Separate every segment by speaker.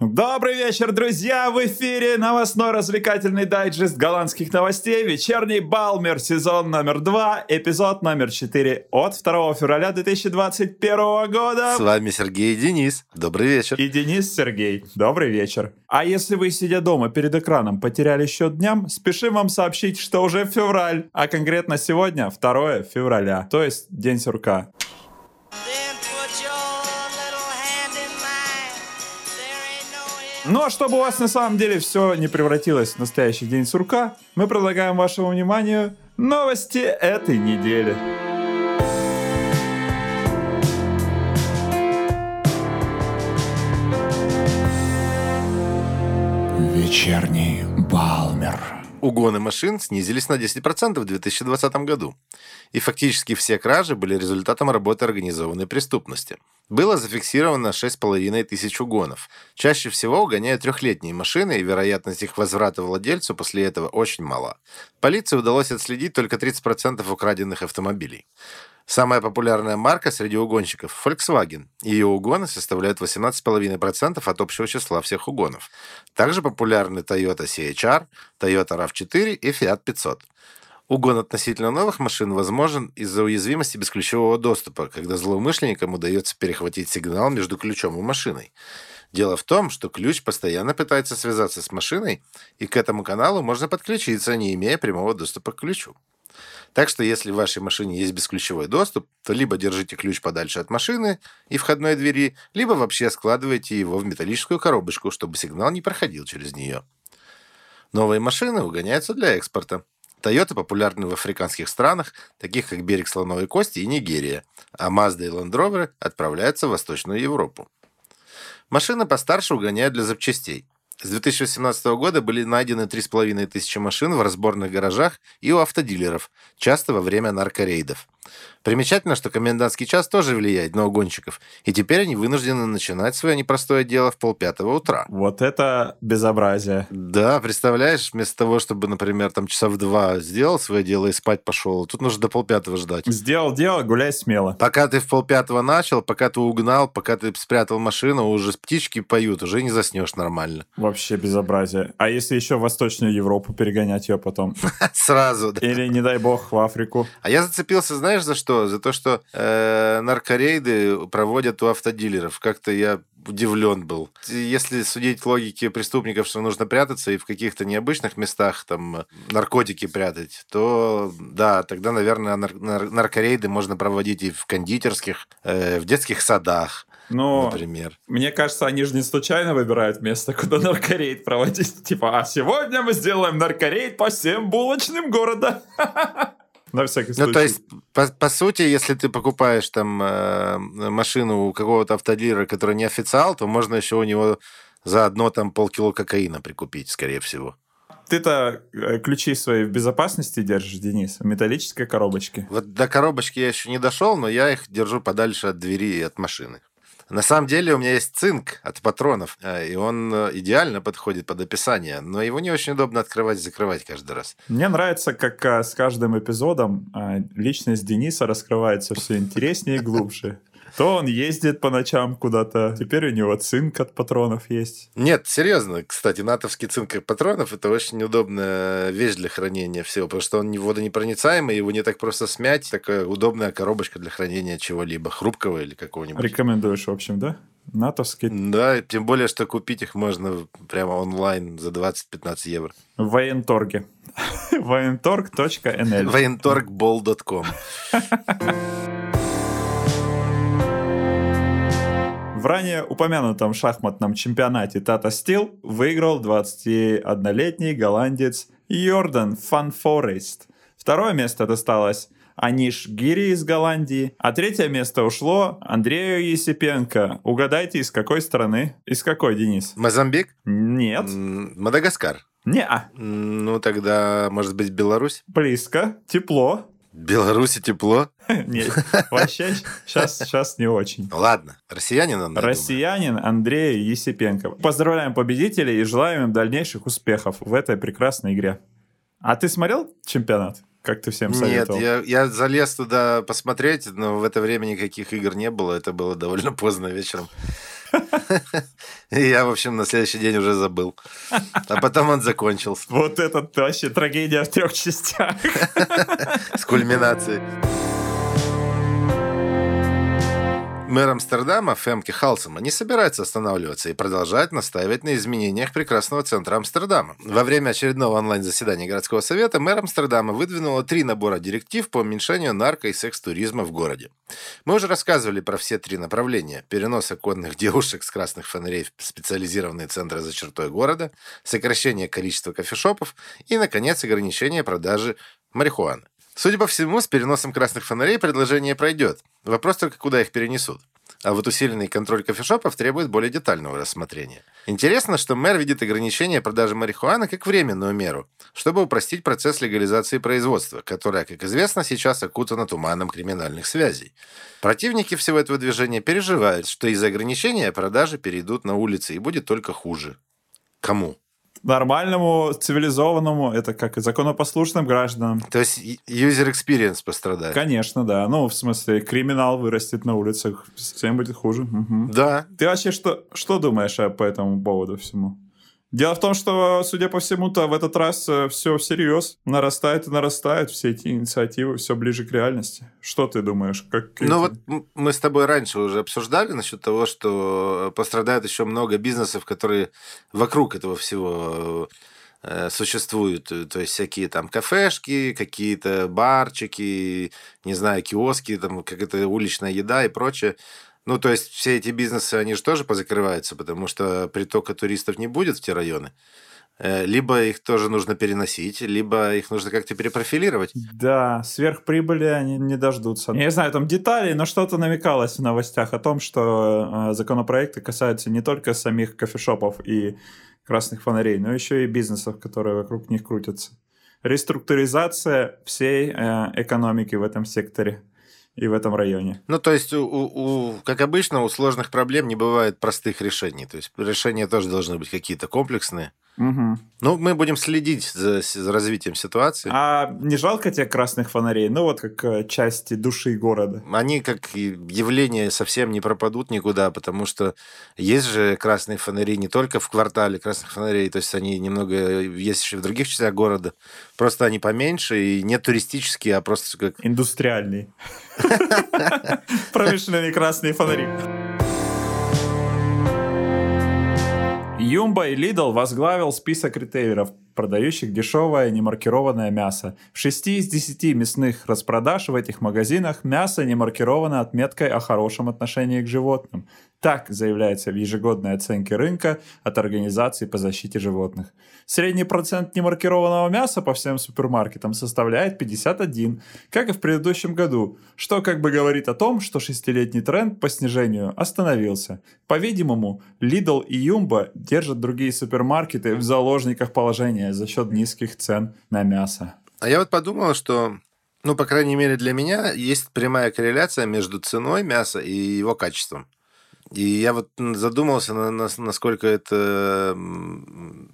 Speaker 1: Добрый вечер, друзья! В эфире новостной развлекательный дайджест голландских новостей «Вечерний Балмер», сезон номер 2, эпизод номер 4 от 2 февраля 2021 года.
Speaker 2: С вами Сергей и Денис. Добрый вечер.
Speaker 1: И Денис Сергей. Добрый вечер. А если вы, сидя дома перед экраном, потеряли счет дням, спешим вам сообщить, что уже февраль, а конкретно сегодня 2 февраля, то есть День сурка. Ну а чтобы у вас на самом деле все не превратилось в настоящий день сурка, мы предлагаем вашему вниманию новости этой недели. Вечерний Балмер.
Speaker 2: Угоны машин снизились на 10% в 2020 году. И фактически все кражи были результатом работы организованной преступности. Было зафиксировано 6,5 тысяч угонов. Чаще всего угоняют трехлетние машины, и вероятность их возврата владельцу после этого очень мала. Полиции удалось отследить только 30% украденных автомобилей. Самая популярная марка среди угонщиков – Volkswagen. Ее угоны составляют 18,5% от общего числа всех угонов. Также популярны Toyota CHR, Toyota RAV4 и Fiat 500. Угон относительно новых машин возможен из-за уязвимости бесключевого доступа, когда злоумышленникам удается перехватить сигнал между ключом и машиной. Дело в том, что ключ постоянно пытается связаться с машиной, и к этому каналу можно подключиться, не имея прямого доступа к ключу. Так что если в вашей машине есть бесключевой доступ, то либо держите ключ подальше от машины и входной двери, либо вообще складывайте его в металлическую коробочку, чтобы сигнал не проходил через нее. Новые машины угоняются для экспорта. Toyota популярны в африканских странах, таких как берег Слоновой Кости и Нигерия, а Mazda и Land Rover отправляются в Восточную Европу. Машины постарше угоняют для запчастей. С 2018 года были найдены 3,5 тысячи машин в разборных гаражах и у автодилеров, часто во время наркорейдов. Примечательно, что комендантский час тоже влияет на угонщиков, и теперь они вынуждены начинать свое непростое дело в полпятого утра.
Speaker 1: Вот это безобразие.
Speaker 2: Да, представляешь, вместо того, чтобы, например, там часа в два сделал свое дело и спать пошел, тут нужно до полпятого ждать.
Speaker 1: Сделал дело, гуляй смело.
Speaker 2: Пока ты в полпятого начал, пока ты угнал, пока ты спрятал машину, уже птички поют, уже не заснешь нормально.
Speaker 1: Вообще безобразие. А если еще в Восточную Европу перегонять ее потом?
Speaker 2: Сразу, да.
Speaker 1: Или, не дай бог, в Африку.
Speaker 2: А я зацепился, знаешь, за что? За то, что э, наркорейды проводят у автодилеров. Как-то я удивлен был. Если судить логике преступников, что нужно прятаться и в каких-то необычных местах там наркотики прятать, то да, тогда, наверное, нар- нар- наркорейды можно проводить и в кондитерских, э, в детских садах.
Speaker 1: Но
Speaker 2: например.
Speaker 1: мне кажется, они же не случайно выбирают место, куда наркорейд проводить. Типа, а сегодня мы сделаем наркорейд по всем булочным города. На всякий случай.
Speaker 2: Ну, то есть, по, по сути, если ты покупаешь там э, машину у какого-то автодилера, который не официал, то можно еще у него заодно там полкило кокаина прикупить, скорее всего.
Speaker 1: Ты-то э, ключи свои в безопасности держишь, Денис, в металлической коробочке.
Speaker 2: Вот до коробочки я еще не дошел, но я их держу подальше от двери и от машины. На самом деле у меня есть цинк от патронов, э, и он э, идеально подходит под описание, но его не очень удобно открывать и закрывать каждый раз.
Speaker 1: Мне нравится, как а, с каждым эпизодом личность Дениса раскрывается все интереснее и глубже. То он ездит по ночам куда-то, теперь у него цинк от патронов есть.
Speaker 2: Нет, серьезно, кстати, натовский цинк от патронов это очень удобная вещь для хранения всего, потому что он не водонепроницаемый, его не так просто смять. Такая удобная коробочка для хранения чего-либо, хрупкого или какого-нибудь.
Speaker 1: Рекомендуешь, в общем, да? натовский.
Speaker 2: Да, тем более, что купить их можно прямо онлайн за 20-15 евро.
Speaker 1: В военторге. военторг.nl
Speaker 2: военторгбол.com
Speaker 1: В ранее упомянутом шахматном чемпионате Тата Стил выиграл 21-летний голландец Йордан Фан Форест. Второе место досталось Аниш Гири из Голландии. А третье место ушло Андрею Есипенко. Угадайте, из какой страны? Из какой, Денис?
Speaker 2: Мозамбик?
Speaker 1: Нет.
Speaker 2: Мадагаскар?
Speaker 1: Не-а.
Speaker 2: Ну, тогда, может быть, Беларусь?
Speaker 1: Близко. Тепло.
Speaker 2: Беларуси тепло?
Speaker 1: Нет, вообще сейчас, сейчас не очень.
Speaker 2: Ладно, россиянин он,
Speaker 1: Россиянин Андрей Есипенко. Поздравляем победителей и желаем им дальнейших успехов в этой прекрасной игре. А ты смотрел чемпионат? Как ты всем советовал?
Speaker 2: Нет, я, я залез туда посмотреть, но в это время никаких игр не было. Это было довольно поздно вечером. И я, в общем, на следующий день уже забыл. А потом он закончился.
Speaker 1: Вот это вообще трагедия в трех частях.
Speaker 2: С кульминацией. Мэр Амстердама Фемке Халсема не собирается останавливаться и продолжать настаивать на изменениях прекрасного центра Амстердама. Во время очередного онлайн-заседания городского совета мэр Амстердама выдвинула три набора директив по уменьшению нарко- и секс-туризма в городе. Мы уже рассказывали про все три направления. Перенос оконных девушек с красных фонарей в специализированные центры за чертой города, сокращение количества кофешопов и, наконец, ограничение продажи марихуаны. Судя по всему, с переносом красных фонарей предложение пройдет. Вопрос только, куда их перенесут. А вот усиленный контроль кофешопов требует более детального рассмотрения. Интересно, что мэр видит ограничение продажи марихуаны как временную меру, чтобы упростить процесс легализации производства, которое, как известно, сейчас окутано туманом криминальных связей. Противники всего этого движения переживают, что из-за ограничения продажи перейдут на улицы и будет только хуже. Кому?
Speaker 1: Нормальному, цивилизованному, это как и законопослушным гражданам.
Speaker 2: То есть user experience пострадает.
Speaker 1: Конечно, да. Ну, в смысле, криминал вырастет на улицах, всем будет хуже. Угу.
Speaker 2: Да.
Speaker 1: Ты вообще что, что думаешь по этому поводу всему? Дело в том, что, судя по всему-то, в этот раз все всерьез нарастает и нарастает, все эти инициативы все ближе к реальности. Что ты думаешь? Как
Speaker 2: ну вот мы с тобой раньше уже обсуждали насчет того, что пострадает еще много бизнесов, которые вокруг этого всего э, существуют. То есть всякие там кафешки, какие-то барчики, не знаю, киоски, там какая-то уличная еда и прочее. Ну, то есть все эти бизнесы, они же тоже позакрываются, потому что притока туристов не будет в те районы. Э, либо их тоже нужно переносить, либо их нужно как-то перепрофилировать.
Speaker 1: Да, сверхприбыли они не дождутся. Я не знаю там деталей, но что-то намекалось в новостях о том, что э, законопроекты касаются не только самих кофешопов и красных фонарей, но еще и бизнесов, которые вокруг них крутятся. Реструктуризация всей э, экономики в этом секторе и в этом районе.
Speaker 2: Ну, то есть, у, у, как обычно, у сложных проблем не бывает простых решений. То есть, решения тоже должны быть какие-то комплексные.
Speaker 1: Угу.
Speaker 2: Ну, мы будем следить за, за развитием ситуации.
Speaker 1: А не жалко тебе красных фонарей? Ну, вот как э, части души города.
Speaker 2: Они как явление совсем не пропадут никуда, потому что есть же красные фонари не только в квартале красных фонарей, то есть они немного есть еще в других частях города. Просто они поменьше и не туристические, а просто как...
Speaker 1: Индустриальные. Промышленные красные фонари. Юмба и Lidl возглавил список ритейлеров, продающих дешевое немаркированное мясо. В 6 из 10 мясных распродаж в этих магазинах мясо не маркировано отметкой о хорошем отношении к животным. Так заявляется в ежегодной оценке рынка от Организации по защите животных. Средний процент немаркированного мяса по всем супермаркетам составляет 51, как и в предыдущем году, что как бы говорит о том, что шестилетний тренд по снижению остановился. По-видимому, Lidl и Jumbo держат другие супермаркеты в заложниках положения за счет низких цен на мясо.
Speaker 2: А я вот подумал, что ну, по крайней мере, для меня есть прямая корреляция между ценой мяса и его качеством. И я вот задумался, на, на, насколько это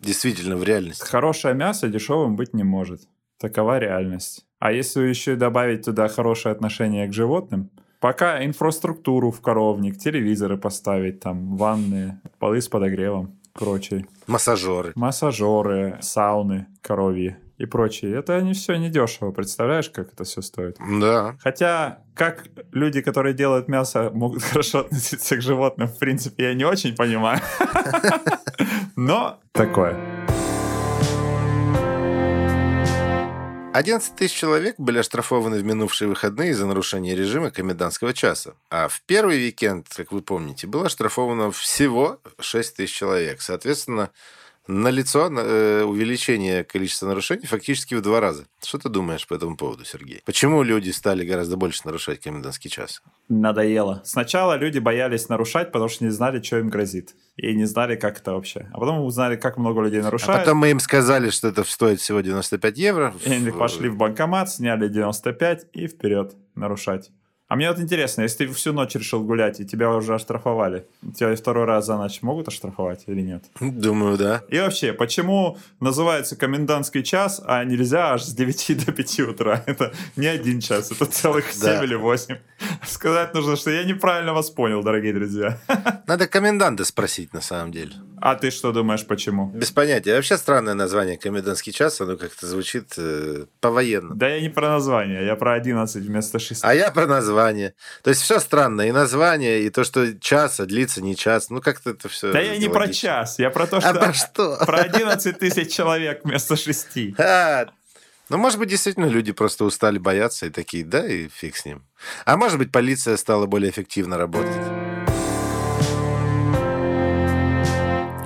Speaker 2: действительно в реальности.
Speaker 1: Хорошее мясо дешевым быть не может. Такова реальность. А если еще добавить туда хорошее отношение к животным, пока инфраструктуру в коровник, телевизоры поставить, там, ванны, полы с подогревом, прочее.
Speaker 2: Массажеры.
Speaker 1: Массажеры, сауны коровьи и прочее. Это не все недешево. Представляешь, как это все стоит?
Speaker 2: Да.
Speaker 1: Хотя, как люди, которые делают мясо, могут хорошо относиться к животным, в принципе, я не очень понимаю. Но такое.
Speaker 2: 11 тысяч человек были оштрафованы в минувшие выходные за нарушение режима комендантского часа. А в первый уикенд, как вы помните, было оштрафовано всего 6 тысяч человек. Соответственно, налицо э, увеличение количества нарушений фактически в два раза. Что ты думаешь по этому поводу, Сергей? Почему люди стали гораздо больше нарушать комендантский час?
Speaker 1: Надоело. Сначала люди боялись нарушать, потому что не знали, что им грозит. И не знали, как это вообще. А потом узнали, как много людей нарушают.
Speaker 2: А потом мы им сказали, что это стоит всего 95 евро.
Speaker 1: И они пошли в банкомат, сняли 95 и вперед нарушать. А мне вот интересно, если ты всю ночь решил гулять, и тебя уже оштрафовали, тебя второй раз за ночь могут оштрафовать или нет?
Speaker 2: Думаю, да.
Speaker 1: И вообще, почему называется комендантский час, а нельзя аж с 9 до 5 утра? Это не один час, это целых 7
Speaker 2: Да.
Speaker 1: или 8. Сказать нужно, что я неправильно вас понял, дорогие друзья.
Speaker 2: Надо коменданта спросить, на самом деле.
Speaker 1: А ты что думаешь, почему?
Speaker 2: Без понятия. Вообще странное название «Комендантский час», оно как-то звучит э, по-военному.
Speaker 1: Да я не про название, я про 11 вместо 6.
Speaker 2: А я про название. То есть все странно. И название, и то, что час, а длится не час. Ну, как-то это все
Speaker 1: Да я не про час, я про то, что...
Speaker 2: А про что?
Speaker 1: Про 11 тысяч человек вместо 6.
Speaker 2: А, ну, может быть, действительно люди просто устали бояться и такие, да, и фиг с ним. А может быть, полиция стала более эффективно работать.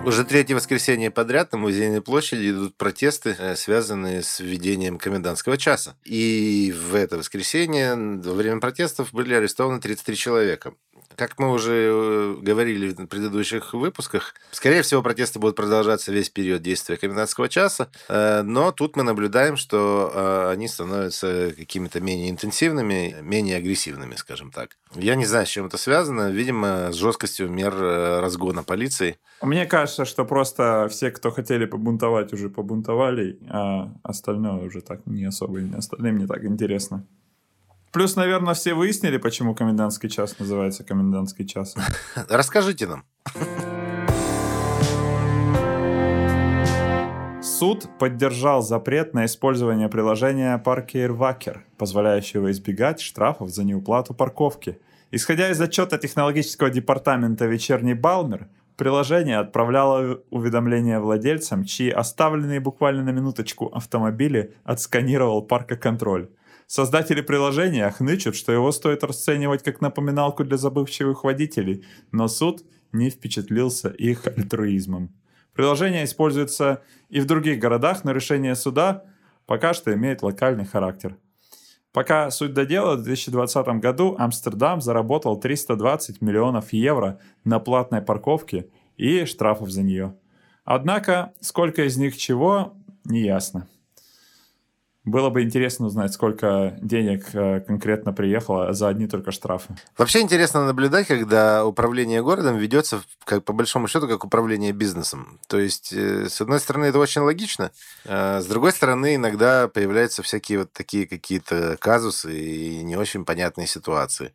Speaker 2: Уже третье воскресенье подряд на Музейной площади идут протесты, э, связанные с введением комендантского часа. И в это воскресенье во время протестов были арестованы 33 человека. Как мы уже э, говорили в предыдущих выпусках, скорее всего, протесты будут продолжаться весь период действия комендантского часа, э, но тут мы наблюдаем, что они становятся какими-то менее интенсивными, менее агрессивными, скажем так. Я не знаю, с чем это связано. Видимо, с жесткостью мер разгона полиции.
Speaker 1: Мне кажется, что просто все, кто хотели побунтовать, уже побунтовали, а остальное уже так не особо, остальным не так интересно. Плюс, наверное, все выяснили, почему комендантский час называется комендантский час.
Speaker 2: Расскажите нам.
Speaker 1: Суд поддержал запрет на использование приложения Parker Wacker, позволяющего избегать штрафов за неуплату парковки. Исходя из отчета технологического департамента «Вечерний Балмер», приложение отправляло уведомления владельцам, чьи оставленные буквально на минуточку автомобили отсканировал паркоконтроль. Создатели приложения хнычут, что его стоит расценивать как напоминалку для забывчивых водителей, но суд не впечатлился их альтруизмом. Приложение используется и в других городах, но решение суда пока что имеет локальный характер. Пока суть до дела, в 2020 году Амстердам заработал 320 миллионов евро на платной парковке и штрафов за нее. Однако, сколько из них чего, не ясно. Было бы интересно узнать, сколько денег э, конкретно приехало за одни только штрафы.
Speaker 2: Вообще интересно наблюдать, когда управление городом ведется, как по большому счету, как управление бизнесом. То есть, э, с одной стороны, это очень логично, а с другой стороны, иногда появляются всякие вот такие какие-то казусы и не очень понятные ситуации.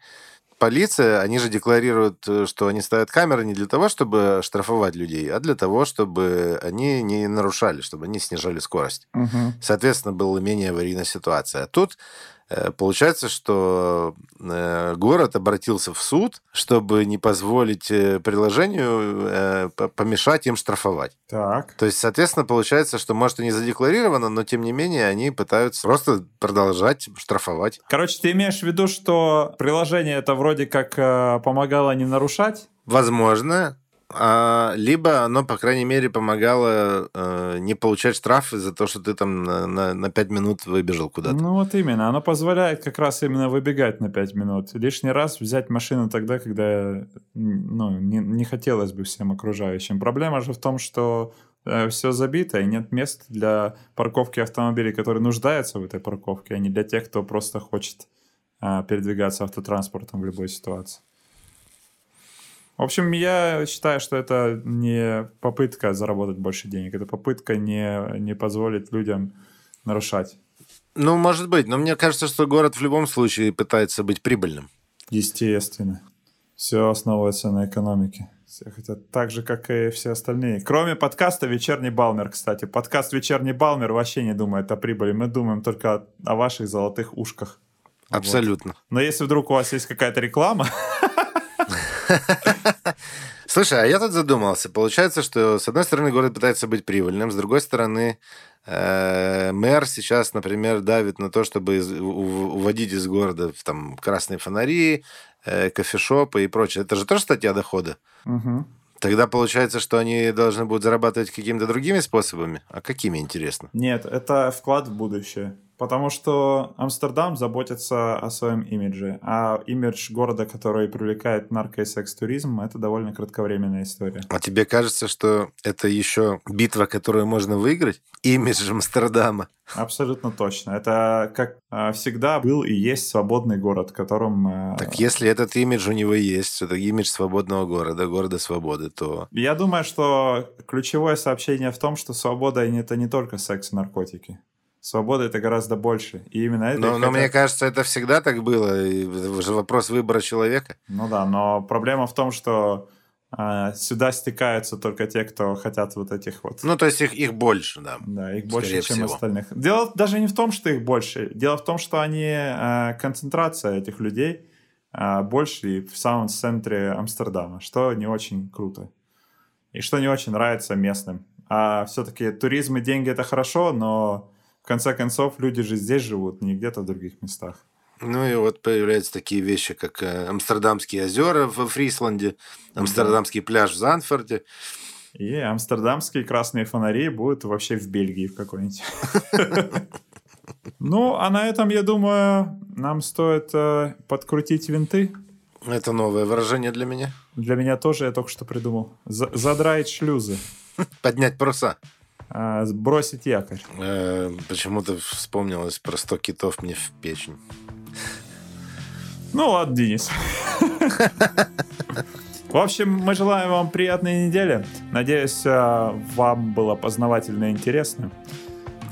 Speaker 2: Полиция, они же декларируют, э, что они ставят камеры не для того, чтобы штрафовать людей, а для того, чтобы они не нарушали, чтобы они снижали скорость. Соответственно, была менее аварийная ситуация. А тут получается, что э, город обратился в суд, чтобы не позволить э, приложению э, по- помешать им штрафовать.
Speaker 1: Так.
Speaker 2: То есть, соответственно, получается, что, может, и не задекларировано, но, тем не менее, они пытаются просто продолжать штрафовать.
Speaker 1: Короче, ты имеешь в виду, что приложение это вроде как э, помогало не нарушать?
Speaker 2: Возможно. А, либо оно, по крайней мере, помогало э, не получать штрафы за то, что ты там на, на, на 5 минут выбежал куда-то.
Speaker 1: Ну вот именно, оно позволяет как раз именно выбегать на 5 минут. Лишний раз взять машину тогда, когда ну, не, не хотелось бы всем окружающим. Проблема же в том, что все забито, и нет мест для парковки автомобилей, которые нуждаются в этой парковке, а не для тех, кто просто хочет а, передвигаться автотранспортом в любой ситуации. В общем, я считаю, что это не попытка заработать больше денег, это попытка не, не позволить людям нарушать.
Speaker 2: Ну, может быть, но мне кажется, что город в любом случае пытается быть прибыльным.
Speaker 1: Естественно. Все основывается на экономике. Все хотят так же, как и все остальные. Кроме подкаста «Вечерний Балмер», кстати. Подкаст «Вечерний Балмер» вообще не думает о прибыли. Мы думаем только о, о ваших золотых ушках.
Speaker 2: Абсолютно.
Speaker 1: Вот. Но если вдруг у вас есть какая-то реклама...
Speaker 2: Слушай, а я тут задумался. Получается, что с одной стороны город пытается быть прибыльным, с другой стороны э, мэр сейчас, например, давит на то, чтобы уводить из города там красные фонари, э, кофешопы и прочее. Это же тоже статья дохода.
Speaker 1: Угу.
Speaker 2: Тогда получается, что они должны будут зарабатывать какими-то другими способами. А какими, интересно?
Speaker 1: Нет, это вклад в будущее. Потому что Амстердам заботится о своем имидже, а имидж города, который привлекает нарко- и секс-туризм, это довольно кратковременная история.
Speaker 2: А тебе кажется, что это еще битва, которую можно выиграть? Имидж Амстердама.
Speaker 1: Абсолютно точно. Это, как а, всегда, был и есть свободный город, в котором... а,
Speaker 2: Так если этот имидж у него есть, это имидж свободного города, города свободы, то...
Speaker 1: Я думаю, что ключевое сообщение в том, что свобода — это не только секс и наркотики. Свобода — это гораздо больше. И именно это...
Speaker 2: Но, но
Speaker 1: хотят-
Speaker 2: мне кажется, это всегда так было. И же вопрос выбора человека.
Speaker 1: Ну да, но проблема в том, что а, сюда стекаются только те, кто хотят вот этих вот...
Speaker 2: Ну, то есть их, их больше, да.
Speaker 1: Да, их больше, чем
Speaker 2: всего.
Speaker 1: остальных. Дело даже не в том, что их больше. Дело в том, что они э, концентрация этих людей э, больше и в самом центре Амстердама, что не очень круто. И что не очень нравится местным. А все-таки туризм и деньги это хорошо, но в конце концов люди же здесь живут, не где-то в других местах.
Speaker 2: Ну и вот появляются такие вещи, как э, Амстердамские озера во Фрисланде, Амстердамский пляж в Занфорде.
Speaker 1: И амстердамские красные фонари будут вообще в Бельгии в какой-нибудь. Ну, а на этом, я думаю, нам стоит э, подкрутить винты.
Speaker 2: Это новое выражение для меня.
Speaker 1: Для меня тоже я только что придумал. За- задраить шлюзы.
Speaker 2: Поднять паруса.
Speaker 1: А, сбросить якорь.
Speaker 2: Э, Почему-то вспомнилось про 100 китов мне в печень.
Speaker 1: Ну ладно, Денис. В общем, мы желаем вам приятной недели. Надеюсь, э, вам было познавательно и интересно.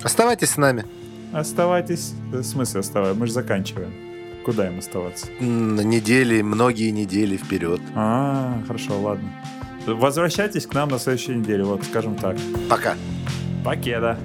Speaker 2: Оставайтесь с нами.
Speaker 1: Оставайтесь. В смысле оставайтесь? Мы же заканчиваем. Куда им оставаться?
Speaker 2: На недели, многие недели вперед.
Speaker 1: А, хорошо, ладно. Возвращайтесь к нам на следующей неделе, вот скажем так.
Speaker 2: Пока.
Speaker 1: Paquera.